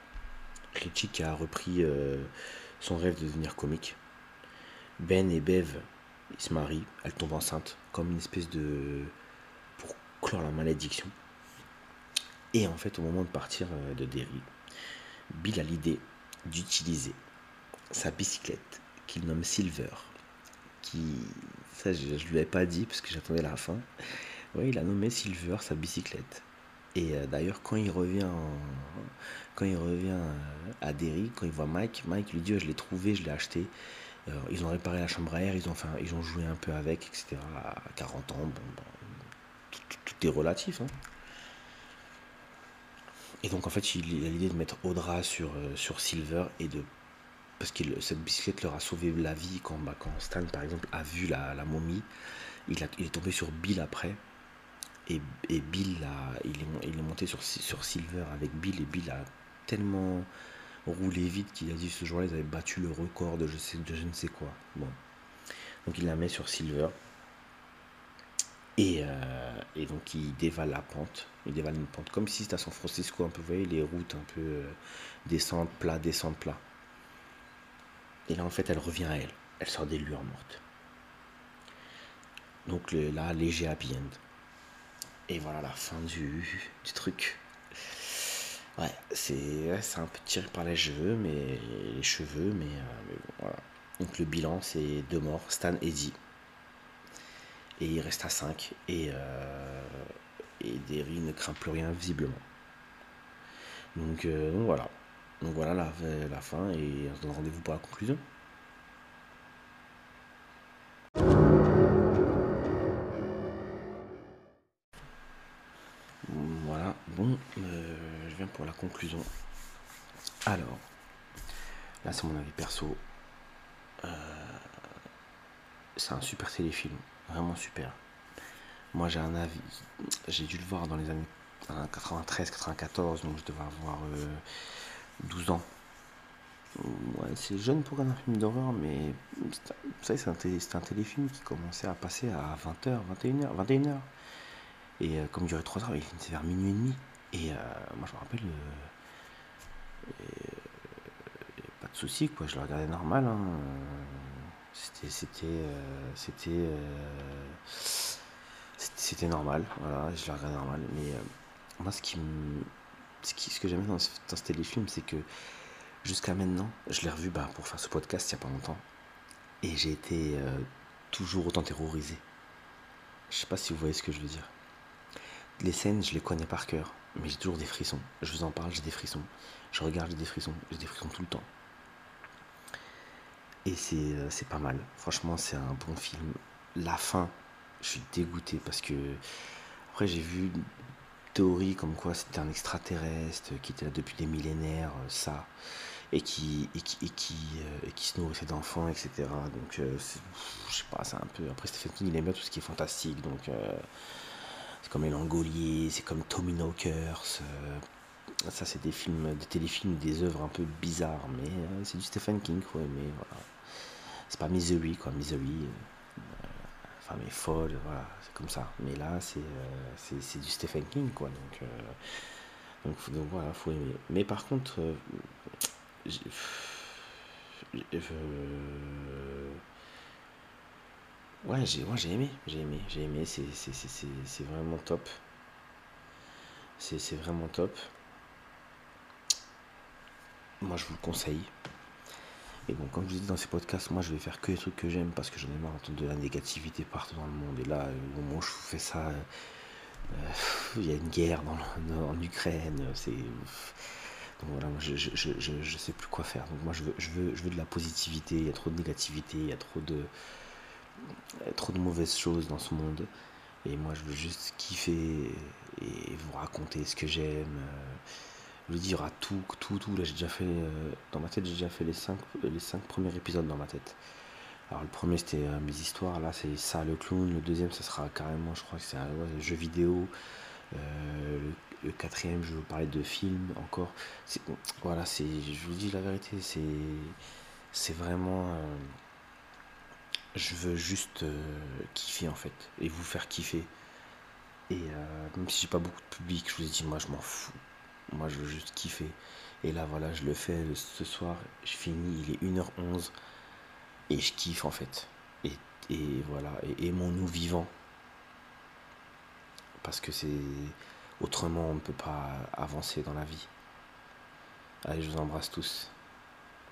Richie qui a repris son rêve de devenir comique. Ben et Bev, ils se marient. Elle tombe enceinte, comme une espèce de... pour clore la malédiction. Et en fait, au moment de partir de Derry, Bill a l'idée d'utiliser sa bicyclette qu'il nomme Silver, qui. Ça, je, je lui avais pas dit parce que j'attendais la fin. Ouais, il a nommé Silver sa bicyclette. Et euh, d'ailleurs, quand il revient, en- quand il revient euh, à Derry, quand il voit Mike, Mike lui dit oh, Je l'ai trouvé, je l'ai acheté. Euh, ils ont réparé la chambre à air, ils ont, un- ils ont joué un peu avec, etc. À 40 ans, bon, bon, tout- tout est relatif. hein. Et donc, en fait, il, a l'idée de mettre Audra sur, euh, sur Silver et de. Parce que cette bicyclette leur a sauvé la vie quand, bah, quand Stan, par exemple, a vu la, la momie. Il, a- il est tombé sur Bill après. Et, et Bill, il, est, il est monté sur, sur Silver avec Bill. Et Bill a tellement roulé vite qu'il a dit ce jour-là, ils avaient battu le record de je, sais, de je ne sais quoi. Bon. Donc il la met sur Silver. Et, euh, et donc il dévale la pente. Il dévale une pente comme si c'était à San Francisco, un peu, vous voyez, les routes un peu euh, descente, plat, descente, plat. Et là, en fait, elle revient à elle. Elle sort des lueurs mortes. Donc là, léger happy end. Et voilà la fin du, truc. Ouais, c'est un peu tiré par les cheveux, mais les cheveux, mais, euh, voilà. Donc le bilan, c'est deux morts, Stan et Eddie. Et il reste à 5 et, euh, et Derry ne craint plus rien visiblement. Donc, euh, donc voilà. Donc voilà la, la fin et on se donne rendez-vous pour la conclusion. Voilà, bon, euh, je viens pour la conclusion. Alors, là c'est mon avis perso. C'est un super téléfilm, vraiment super. Moi j'ai un avis, j'ai dû le voir dans les années 93-94, donc je devais avoir euh, 12 ans. Ouais, c'est jeune pour un film d'horreur, mais c'est un- un, téléfilm qui commençait à passer à 20h, 21h, 21h. Et euh, comme il durait 3 heures, il finissait vers minuit et demi. Et euh, moi je me rappelle, euh, pas de souci, quoi, je le regardais normal. hein. C'était, c'était, euh, c'était, euh, c'était, c'était normal, voilà, je le regardais normal. Mais euh, moi, ce qui ce, ce que j'aimais dans dans ce téléfilm, c'est que jusqu'à maintenant, je l'ai revu bah, pour faire ce podcast il n'y a pas longtemps, et j'ai été toujours autant terrorisé. Je sais pas si vous voyez ce que je veux dire. Les scènes, je les connais par cœur, mais j'ai toujours des frissons. Je vous en parle, j'ai des frissons. Je regarde, j'ai des frissons. J'ai des frissons tout le temps. Et c'est euh, c'est pas mal. Franchement, c'est un bon film. La fin, je suis dégoûté parce que. Après, j'ai vu une théorie comme quoi c'était un extraterrestre qui était là depuis des millénaires, euh, ça. Et qui, qui, qui, euh, qui se nourrissait d'enfants, etc. Donc, je sais pas, c'est un peu. Après, Stephen King, il aime bien tout ce qui est fantastique. Donc. c'est comme Langoliers, c'est comme Tommy Knockers. ça, c'est des films, des téléfilms, des œuvres un peu bizarres, mais c'est du Stephen King, faut aimer. Voilà. C'est pas Misery, quoi. Misery, femme est folle, voilà, c'est comme ça. Mais là, c'est euh, du Stephen King, quoi. Donc, euh, donc, donc voilà, faut aimer. Mais par contre, euh, Ouais, j'ai ouais, j'ai aimé, j'ai aimé, j'ai aimé, c'est vraiment top. C'est vraiment top. Moi, je vous le conseille. Et bon, comme je vous dis dans ces podcasts, moi, je vais faire que les trucs que j'aime parce que j'en ai marre d'entendre de la négativité partout dans le monde. Et là, euh, au moment où je vous fais ça, euh, euh, il y a une guerre dans en Ukraine. C'est donc voilà, moi, je, je, je, je, sais plus quoi faire. Donc moi, je veux, je veux, je veux de la positivité. Il y a trop de négativité, il y a trop de trop de mauvaises choses dans ce monde. Et moi, je veux juste kiffer et vous raconter ce que j'aime. Je vous dis, il y aura tout, tout, tout. Là, j'ai déjà fait, euh, dans ma tête, j'ai déjà fait les cinq, les cinq premiers épisodes dans ma tête. Alors, le premier, c'était euh, mes histoires. Là, c'est ça, le clown. Le deuxième, ça sera carrément, je crois que c'est un jeu vidéo. Euh, le, quatrième, je vais vous parler de films encore. Voilà, c'est, je vous dis la vérité, c'est, c'est vraiment. je veux juste kiffer en fait et vous faire kiffer. Et même si j'ai pas beaucoup de public, je vous ai dit, moi je m'en fous. Moi je veux juste kiffer. Et là voilà, je le fais ce soir, je finis, il est 1h11 et je kiffe en fait. Et, et voilà, et aimons-nous vivants. Parce que c'est. Autrement, on ne peut pas avancer dans la vie. Allez, je vous embrasse tous.